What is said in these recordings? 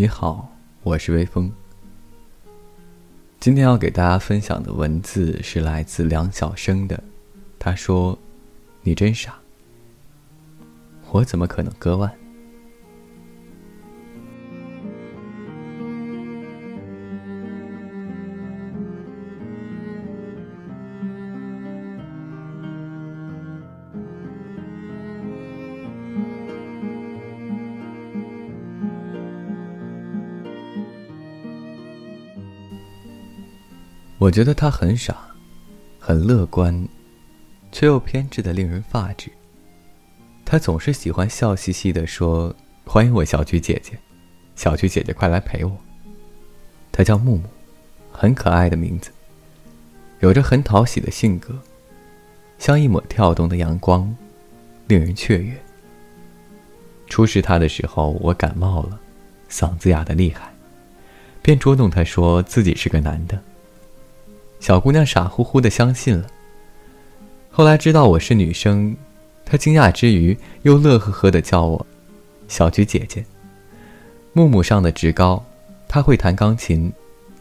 你好，我是微风。今天要给大家分享的文字是来自梁晓声的，他说：“你真傻，我怎么可能割腕？”我觉得他很傻，很乐观，却又偏执的令人发指。他总是喜欢笑嘻嘻的说：“欢迎我小菊姐姐，小菊姐姐快来陪我。”他叫木木，很可爱的名字，有着很讨喜的性格，像一抹跳动的阳光，令人雀跃。初识他的时候，我感冒了，嗓子哑得厉害，便捉弄他说自己是个男的。小姑娘傻乎乎的相信了。后来知道我是女生，她惊讶之余又乐呵呵的叫我“小菊姐姐”。木木上的职高，他会弹钢琴，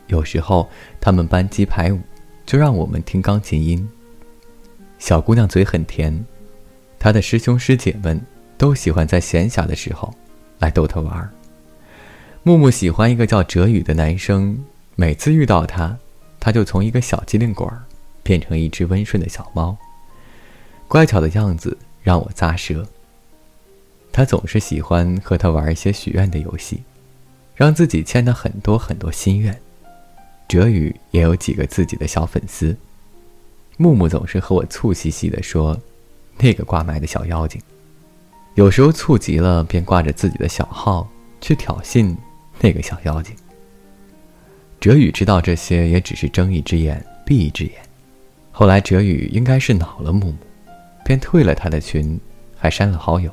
有时候他们班级排舞，就让我们听钢琴音。小姑娘嘴很甜，她的师兄师姐们都喜欢在闲暇的时候来逗她玩儿。木木喜欢一个叫哲宇的男生，每次遇到他。他就从一个小机灵鬼儿，变成一只温顺的小猫。乖巧的样子让我咂舌。他总是喜欢和他玩一些许愿的游戏，让自己签了很多很多心愿。哲宇也有几个自己的小粉丝。木木总是和我醋兮兮的说：“那个挂麦的小妖精。”有时候醋急了，便挂着自己的小号去挑衅那个小妖精。哲宇知道这些也只是睁一只眼闭一只眼。后来哲宇应该是恼了木木，便退了他的群，还删了好友。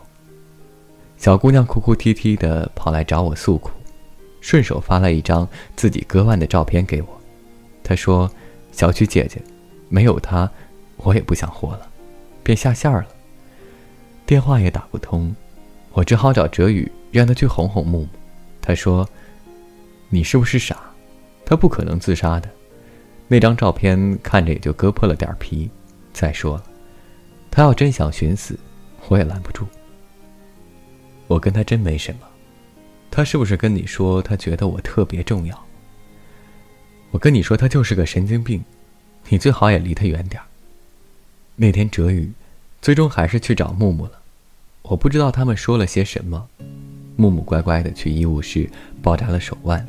小姑娘哭哭啼啼的跑来找我诉苦，顺手发了一张自己割腕的照片给我。她说：“小曲姐姐，没有她，我也不想活了。”便下线了。电话也打不通，我只好找哲宇，让他去哄哄木木。他说：“你是不是傻？”他不可能自杀的，那张照片看着也就割破了点皮。再说了，他要真想寻死，我也拦不住。我跟他真没什么，他是不是跟你说他觉得我特别重要？我跟你说他就是个神经病，你最好也离他远点那天哲宇，最终还是去找木木了。我不知道他们说了些什么，木木乖乖的去医务室包扎了手腕。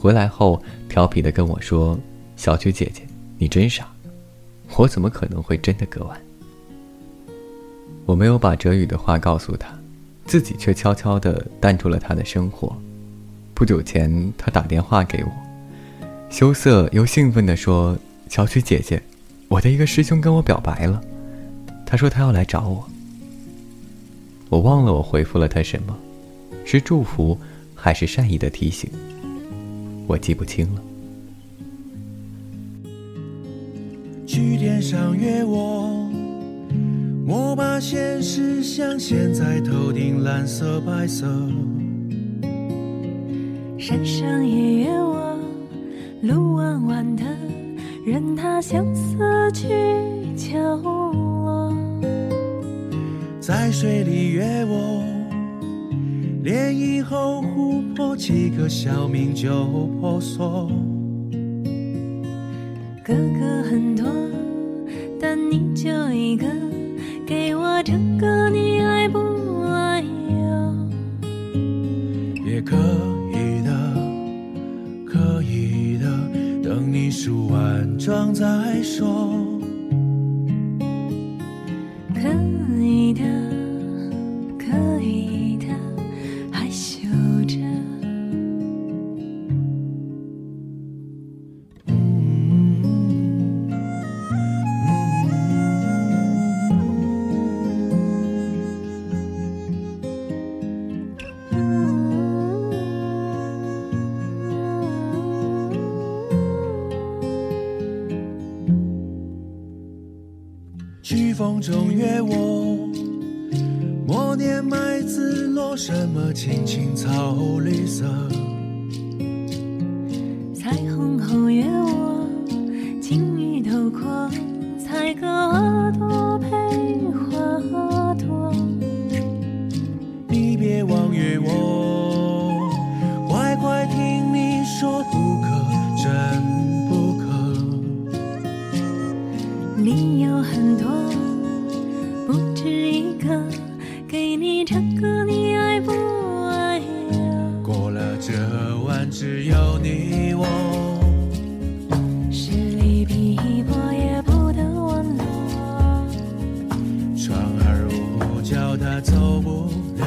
回来后，调皮的跟我说：“小曲姐姐，你真傻，我怎么可能会真的割腕？”我没有把哲宇的话告诉他，自己却悄悄的淡出了他的生活。不久前，他打电话给我，羞涩又兴奋的说：“小曲姐姐，我的一个师兄跟我表白了，他说他要来找我。”我忘了我回复了他什么，是祝福还是善意的提醒？我记不清了。去天上约我，莫把现实像现在头顶蓝色白色。山上也约我，路弯弯的，任它相思去角落。在水里约我。涟漪后，琥珀几个小命就婆娑。哥哥很多，但你就一个，给我这个你爱不爱哟？也可以的，可以的，等你梳完妆再说。可以西。风中约我，默念麦子落什么青青草绿色。我。是你逼迫也不得我。承船儿我叫它走不了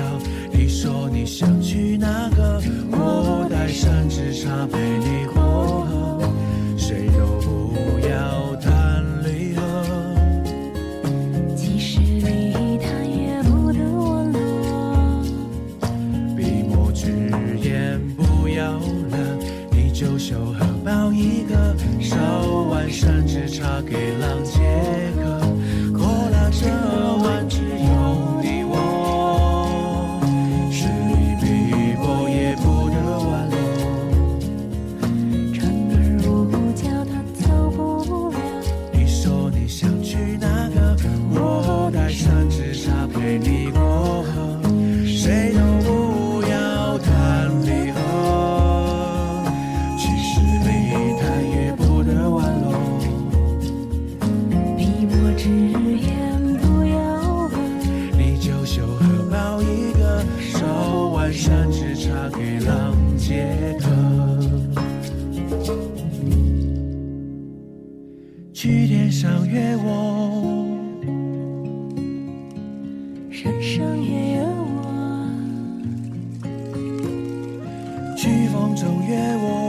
你说你想去哪个？我带上纸茶陪你喝谁都不要谈离合。也不得我。落笔墨纸砚不要九绣荷包一个手腕甚至茶给浪山只差给浪接的，去天上约我，山上也有我，去风中约我。